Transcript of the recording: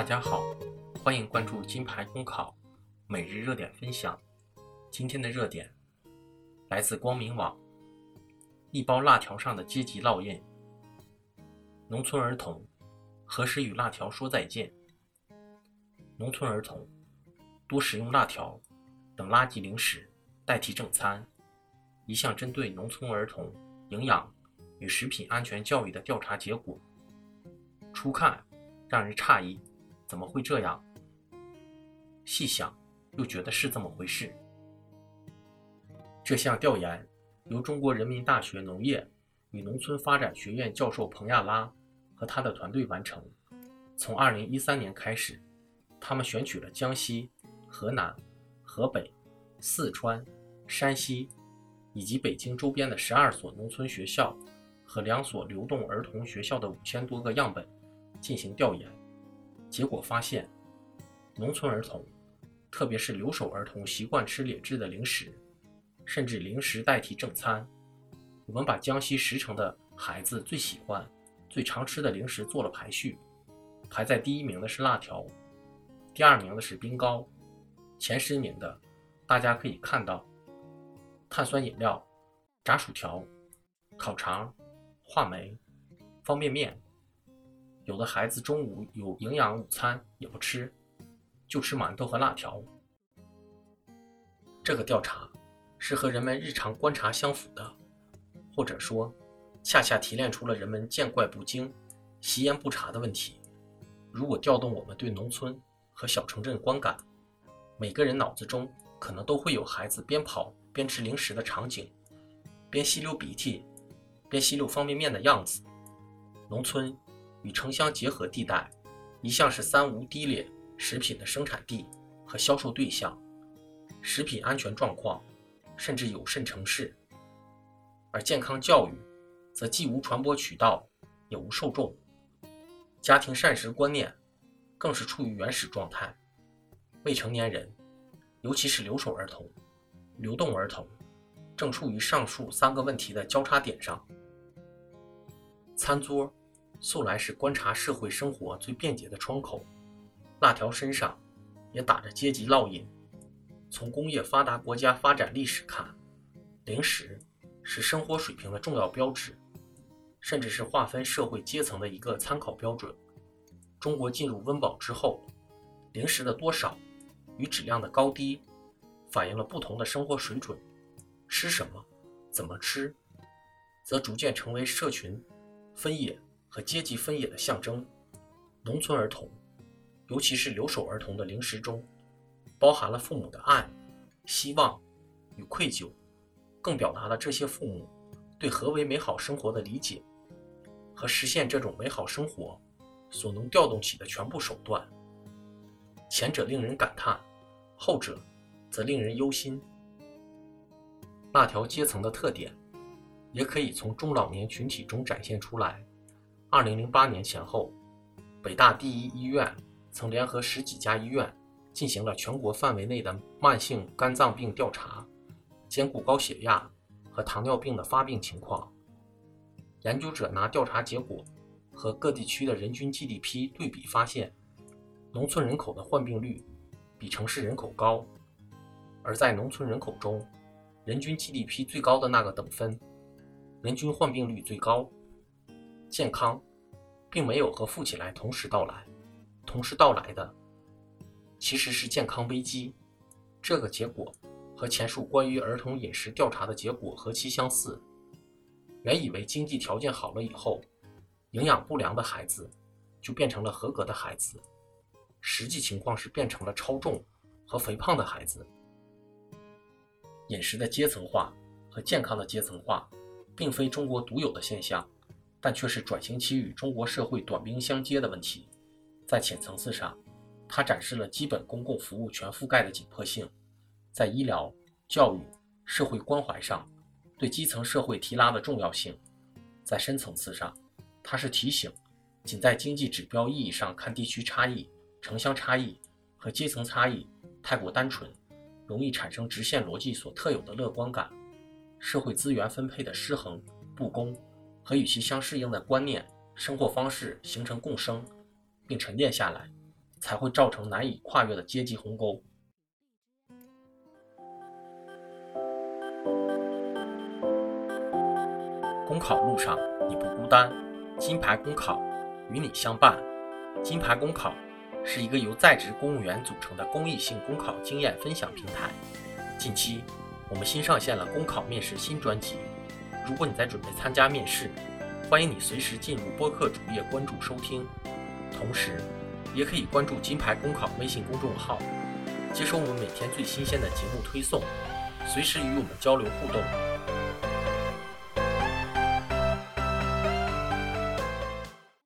大家好，欢迎关注金牌公考每日热点分享。今天的热点来自光明网，一包辣条上的阶级烙印。农村儿童何时与辣条说再见？农村儿童多食用辣条等垃圾零食代替正餐。一项针对农村儿童营养与食品安全教育的调查结果，初看让人诧异，怎么会这样？细想又觉得是这么回事。这项调研由中国人民大学农业与农村发展学院教授彭亚拉和他的团队完成。从2013年开始，他们选取了江西、河南、河北、四川、山西。以及北京周边的十二所农村学校和两所流动儿童学校的五千多个样本进行调研，结果发现，农村儿童，特别是留守儿童习惯吃劣质的零食，甚至零食代替正餐。我们把江西十城的孩子最喜欢、最常吃的零食做了排序，排在第一名的是辣条，第二名的是冰糕，前十名的，大家可以看到。碳酸饮料、炸薯条、烤肠、话梅、方便面，有的孩子中午有营养午餐也不吃，就吃馒头和辣条。这个调查是和人们日常观察相符的，或者说，恰恰提炼出了人们见怪不惊、习焉不察的问题。如果调动我们对农村和小城镇观感，每个人脑子中可能都会有孩子边跑。边吃零食的场景，边吸溜鼻涕，边吸溜方便面的样子。农村与城乡结合地带，一向是三无低劣食品的生产地和销售对象，食品安全状况甚至有甚城市。而健康教育，则既无传播渠道，也无受众，家庭膳食观念更是处于原始状态。未成年人，尤其是留守儿童。流动儿童正处于上述三个问题的交叉点上。餐桌素来是观察社会生活最便捷的窗口，辣条身上也打着阶级烙印。从工业发达国家发展历史看，零食是生活水平的重要标志，甚至是划分社会阶层的一个参考标准。中国进入温饱之后，零食的多少与质量的高低。反映了不同的生活水准，吃什么，怎么吃，则逐渐成为社群分野和阶级分野的象征。农村儿童，尤其是留守儿童的零食中，包含了父母的爱、希望与愧疚，更表达了这些父母对何为美好生活的理解和实现这种美好生活所能调动起的全部手段。前者令人感叹，后者。则令人忧心。辣条阶层的特点，也可以从中老年群体中展现出来。二零零八年前后，北大第一医院曾联合十几家医院进行了全国范围内的慢性肝脏病调查，兼顾高血压和糖尿病的发病情况。研究者拿调查结果和各地区的人均 GDP 对比，发现农村人口的患病率比城市人口高。而在农村人口中，人均 GDP 最高的那个等分，人均患病率最高。健康，并没有和富起来同时到来，同时到来的，其实是健康危机。这个结果和前述关于儿童饮食调查的结果何其相似。原以为经济条件好了以后，营养不良的孩子就变成了合格的孩子，实际情况是变成了超重和肥胖的孩子。饮食的阶层化和健康的阶层化，并非中国独有的现象，但却是转型期与中国社会短兵相接的问题。在浅层次上，它展示了基本公共服务全覆盖的紧迫性；在医疗、教育、社会关怀上，对基层社会提拉的重要性；在深层次上，它是提醒，仅在经济指标意义上看地区差异、城乡差异和阶层差异太过单纯。容易产生直线逻辑所特有的乐观感，社会资源分配的失衡、不公和与其相适应的观念、生活方式形成共生，并沉淀下来，才会造成难以跨越的阶级鸿沟。公考路上你不孤单，金牌公考与你相伴。金牌公考是一个由在职公务员组成的公益性公考经验分享平台。近期，我们新上线了公考面试新专辑。如果你在准备参加面试，欢迎你随时进入播客主页关注收听，同时也可以关注金牌公考微信公众号，接收我们每天最新鲜的节目推送，随时与我们交流互动。